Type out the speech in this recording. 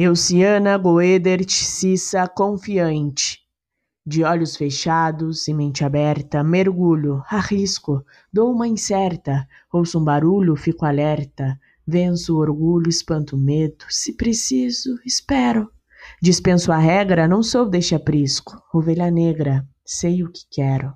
Euciana Goedert Cissa confiante. De olhos fechados e mente aberta, mergulho, arrisco, dou uma incerta, ouço um barulho, fico alerta, venço o orgulho, espanto o medo, se preciso, espero. Dispenso a regra, não sou deste aprisco, ovelha negra, sei o que quero.